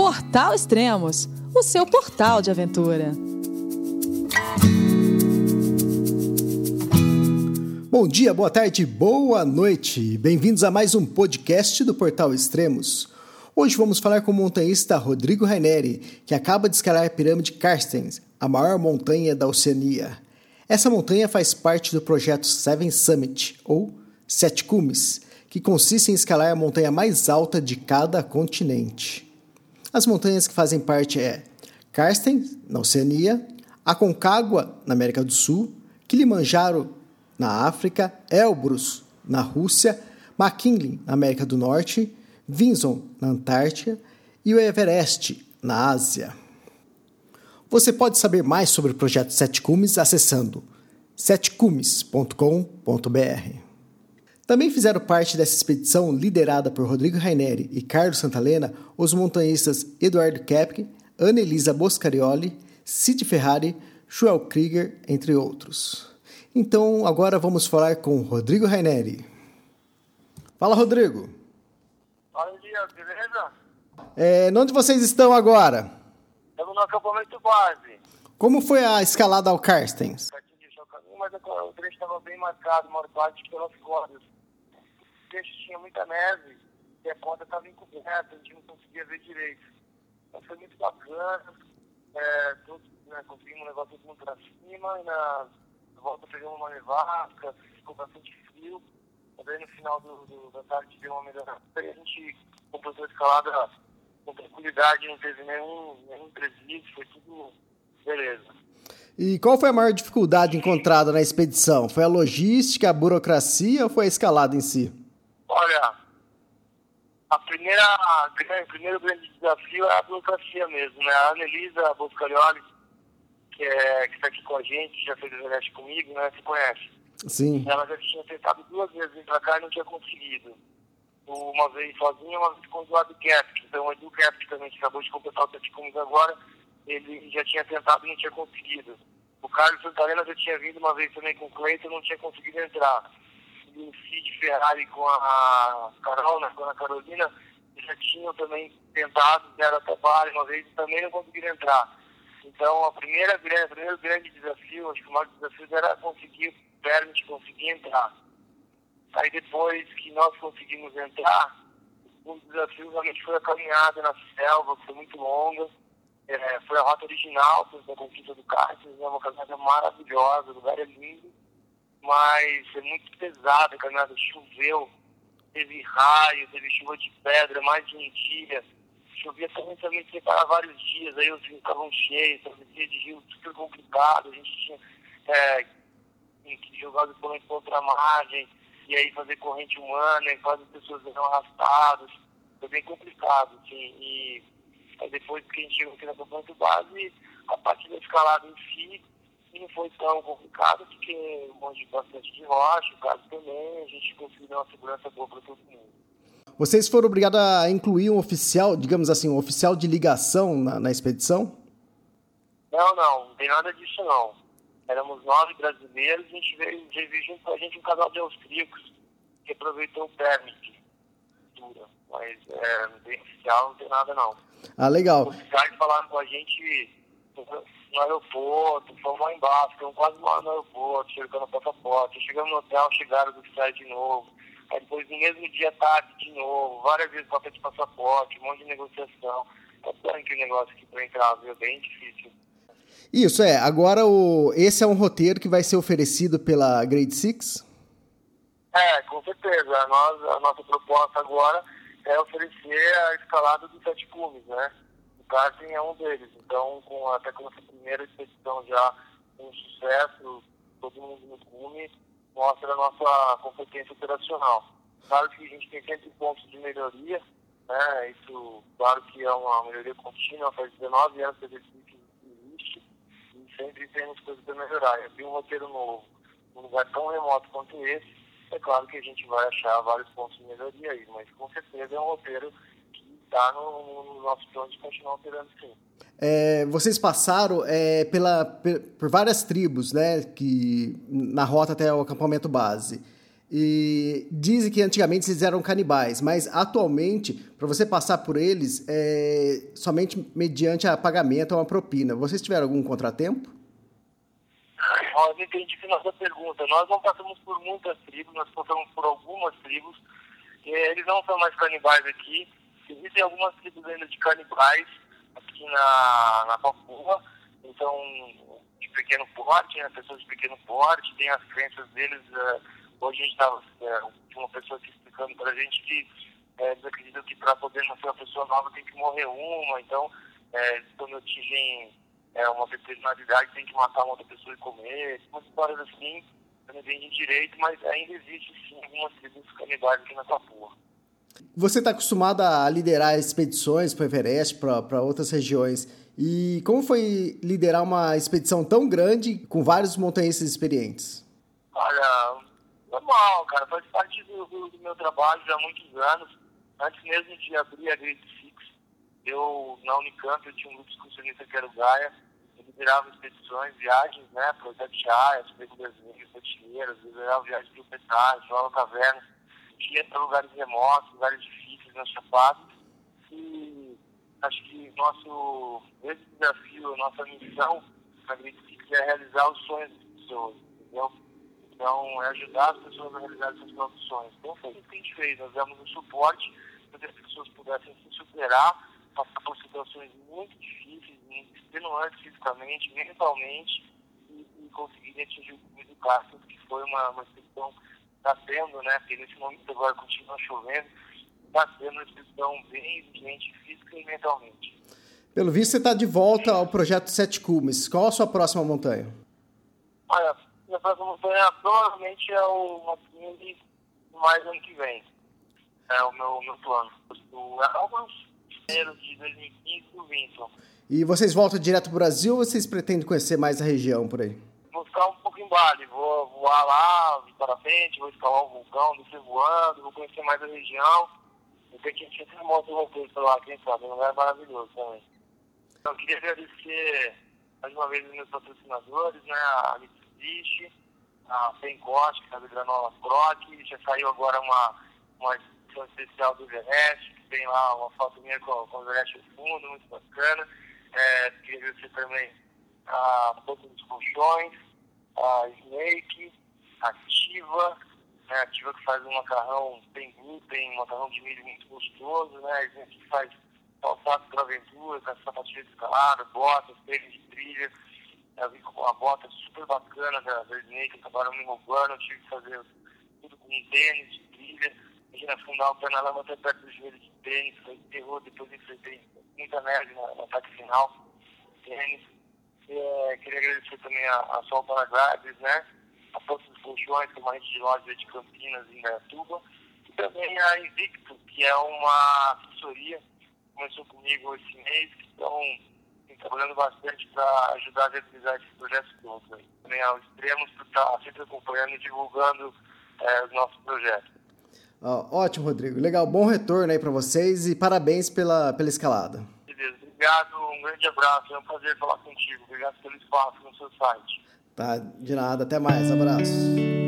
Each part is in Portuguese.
Portal Extremos, o seu portal de aventura. Bom dia, boa tarde, boa noite. Bem-vindos a mais um podcast do Portal Extremos. Hoje vamos falar com o montanhista Rodrigo Raineri, que acaba de escalar a pirâmide Carstens, a maior montanha da Oceania. Essa montanha faz parte do projeto Seven Summit, ou Sete Cumes, que consiste em escalar a montanha mais alta de cada continente. As montanhas que fazem parte é Carstens, na Oceania, Aconcagua, na América do Sul, Kilimanjaro, na África, Elbrus, na Rússia, McKinley, na América do Norte, Vinson, na Antártica e o Everest, na Ásia. Você pode saber mais sobre o projeto Sete Cumes acessando setecumes.com.br. Também fizeram parte dessa expedição liderada por Rodrigo Raineri e Carlos Santalena os montanhistas Eduardo Kepke, Annelisa Boscarioli, Cid Ferrari, Joel Krieger, entre outros. Então, agora vamos falar com Rodrigo Raineri. Fala, Rodrigo. Bom dia, beleza? É, onde vocês estão agora? Estamos no acampamento base. Como foi a escalada ao Carstens? Mas o trecho estava bem marcado, parte pelas cordas. Trecho tinha muita neve e a corda estava encoberta, a gente não conseguia ver direito. Mas foi muito bacana. É, todos né, conseguimos levar todo mundo para cima e na volta pegamos uma nevasca, ficou bastante frio. Mas aí no final do, do, da tarde deu uma melhorada e a gente completou a escalada com tranquilidade, não teve nenhum, nenhum imprevisto, foi tudo beleza. E qual foi a maior dificuldade encontrada na expedição? Foi a logística, a burocracia ou foi a escalada em si? Olha, a primeira, o primeiro grande desafio é a burocracia mesmo, né? A Anelisa Boscarioli, que é, está aqui com a gente, já fez o Everest comigo, né? Você conhece? Sim. Ela já tinha tentado duas vezes vir para cá e não tinha conseguido. Uma vez sozinha, uma vez com o Eduardo Kepke. Então, o Edu Kepke também, que acabou de completar o Sete Cumes agora, ele já tinha tentado e não tinha conseguido. O Carlos Santarena já tinha vindo uma vez também com o Cleiton e não tinha conseguido entrar. E o Cid Ferrari com a Carol, né, com a Carolina, já tinham também tentado, deram trabalho uma vez e também não conseguiram entrar. Então, a primeira, o primeiro grande desafio, acho que o maior desafio era conseguir o permit, conseguir entrar. Aí depois que nós conseguimos entrar, o desafio realmente foi a caminhada na selva, que foi muito longa. É, foi a rota original da conquista do Cáceres, é uma caminhada maravilhosa, o lugar é lindo, mas é muito pesada a caminhada, choveu, teve raio, teve chuva de pedra, mais de um dia, chovia também também para vários dias, aí os rios estavam cheios, travessia de rio super complicado, a gente tinha é, que jogar o expoente para outra margem, e aí fazer corrente humana, e quase as pessoas eram arrastadas, foi bem complicado, assim, e aí depois que a gente chegou aqui na campanha base, a parte da escalada em si não foi tão complicado, porque um monte bastante de rocha, o caso também, a gente conseguiu dar uma segurança boa para todo mundo. Vocês foram obrigados a incluir um oficial, digamos assim, um oficial de ligação na, na expedição? Não, não, não tem nada disso não. Éramos nove brasileiros, a gente veio, veio junto com a gente um casal de austríacos que aproveitou o permit. Mas é, bem oficial não tem nada não. Ah, legal. Os caras falaram com a gente no aeroporto, fomos lá embaixo, ficamos quase lá no aeroporto, chegando o passaporte. Chegamos no hotel, chegaram os oficiais de novo. Aí depois no mesmo dia tarde de novo, várias vezes falta de passaporte, um monte de negociação. Tá que o negócio aqui para entrar, viu? Bem difícil. Isso, é. Agora, o... esse é um roteiro que vai ser oferecido pela Grade Six? É, com certeza. A, nós, a nossa proposta agora é oferecer a escalada dos sete cumes, né? Karting é um deles. Então, com, até com essa primeira expedição já um sucesso, todo mundo no cume, mostra a nossa competência operacional. Claro que a gente tem sempre pontos de melhoria, né? Isso, claro que é uma melhoria contínua, faz 19 anos que a equipe existe e sempre temos coisas para melhorar. Eu vi um roteiro novo, num lugar tão remoto quanto esse, é claro que a gente vai achar vários pontos de melhoria aí, mas com certeza é um roteiro está no, no, nosso plano de continuar operando sim. É, vocês passaram é, pela, por várias tribos, né, que, na rota até o acampamento base. E dizem que antigamente eles eram canibais, mas atualmente, para você passar por eles, é somente mediante a pagamento ou uma propina. Vocês tiveram algum contratempo? Nós entendi que nossa pergunta. Nós não passamos por muitas tribos, nós passamos por algumas tribos. Eles não são mais canibais aqui. Existem algumas ainda de canibais aqui na, na Papua. Então, de pequeno porte, né? pessoas de pequeno porte, tem as crenças deles. Uh, hoje a gente estava, uh, uma pessoa aqui explicando para a gente que uh, eles acreditam que para poder nascer uma pessoa nova tem que morrer uma. Então, uh, quando atingem é, uma determinada idade tem que matar uma outra pessoa e comer, umas histórias assim, eu não entendi direito, mas ainda existe sim algumas tribos canibais aqui na Papua. Você está acostumado a liderar expedições para o Everest, para outras regiões. E como foi liderar uma expedição tão grande com vários montanhistas experientes? Olha, normal, cara. Faz parte do, do, meu trabalho já há muitos anos. Antes mesmo de abrir a Great eu, na Unicamp, eu tinha um grupo excursionista que era o Gaia, eu liderava expedições, viagens, né, para o Itatiaias, Pego das Minas, Potinheiras, liderava viagens para o Petróleo, João Caverna, ia para lugares remotos, lugares difíceis, nas chapadas, e acho que nosso, esse desafio, nossa missão na Great Six é realizar os sonhos das pessoas, entendeu? Então, é ajudar as pessoas a realizar seus próprios sonhos. Então, foi isso que a gente fez. Nós demos um suporte para que as pessoas pudessem se superar passar por situações muito difíceis, extenuantes fisicamente, mentalmente, e, e conseguirem atingir o do Castro, que foi uma, uma expedição, está sendo, né, porque nesse momento agora continua chovendo, está sendo uma expedição bem exigente física e mentalmente. Pelo visto, você está de volta ao projeto Sete Cumes. Qual a sua próxima montanha? Olha, minha próxima montanha provavelmente é o Maquini mais ano que vem. É o meu, meu plano. O Elvas, de 2015 do Vinton. E vocês voltam direto para o Brasil ou vocês pretendem conhecer mais a região por aí? Vou ficar pouco em Bali, vou voar lá, vir para frente, vou escalar o vulcão, descer voando, vou conhecer mais a região. Eu tenho que sempre mostrar o roteiro lá, quem sabe, é um lugar maravilhoso também. Então, queria agradecer mais uma vez os meus patrocinadores, né, a Mitsubishi, a Pencote, que é a Granola Croc, já saiu agora uma, uma edição especial do Everest, tem lá uma foto minha com, com o Everest no fundo, muito bacana. É, queria agradecer também a Boca dos Colchões, a Snake, Ativa, né, Ativa que faz um macarrão sem glúten, um macarrão de milho muito gostoso, né, a Snake que faz calçado para aventura, com sapatilha de botas, tênis de trilha. Eu vim com uma bota super bacana da, Snake, acabaram me roubando, eu tive que fazer tudo com tênis de trilha. Imagina afundar o pé na lama até perto do joelho de tênis, foi terror, depois enfrentei muita neve no, no ataque final, tênis. É, queria agradecer também a, a Sol Paraglades, né? A Força dos Colchões, que é uma rede de loja de Campinas e Indaiatuba. E também a Invicto, que é uma assessoria que começou comigo esse mês, que estão trabalhando bastante para ajudar a realizar esses projetos todos. Aí. Também ao Extremos, por estar sempre acompanhando e divulgando é, os nossos projetos. Oh, ótimo, Rodrigo. Legal, bom retorno aí para vocês e parabéns pela, pela escalada. Obrigado, um grande abraço, é um prazer falar contigo. Obrigado pelo espaço no seu site. Tá, de nada, até mais, abraço.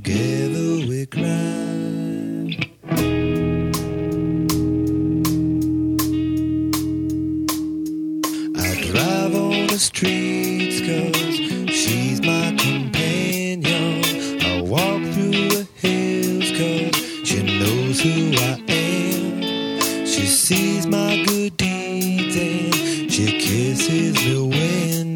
Together we cry. I drive on the streets cause she's my companion. I walk through the hills cause she knows who I am. She sees my good deeds and she kisses me when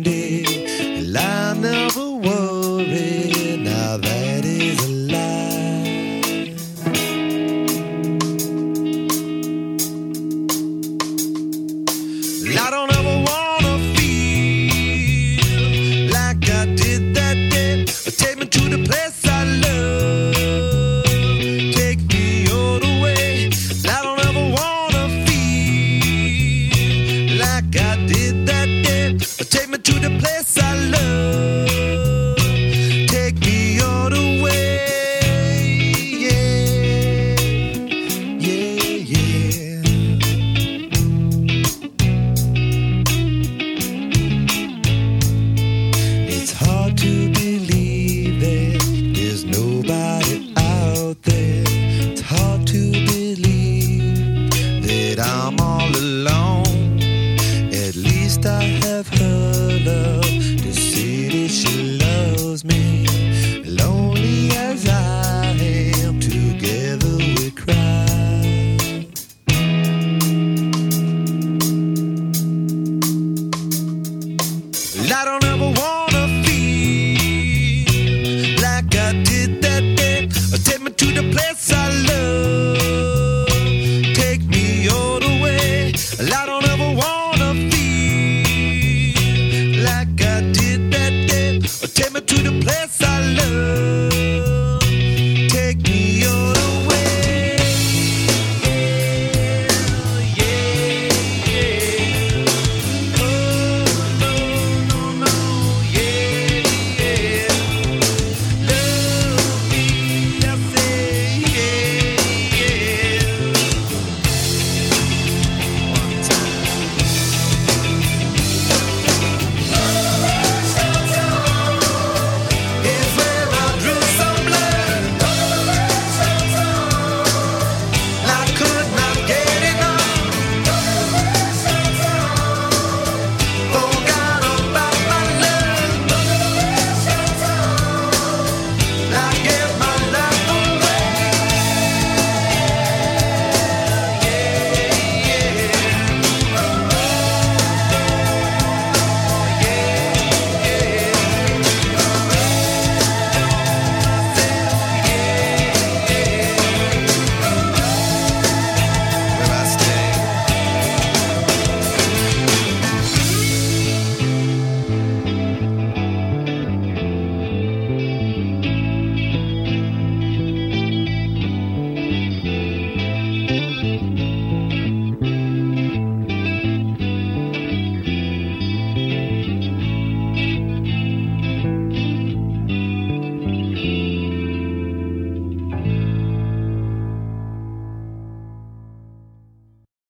sale.